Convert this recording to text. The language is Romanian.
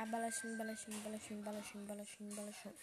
Hai, balașin, balașin, balașin, balașin, balașin, balașin.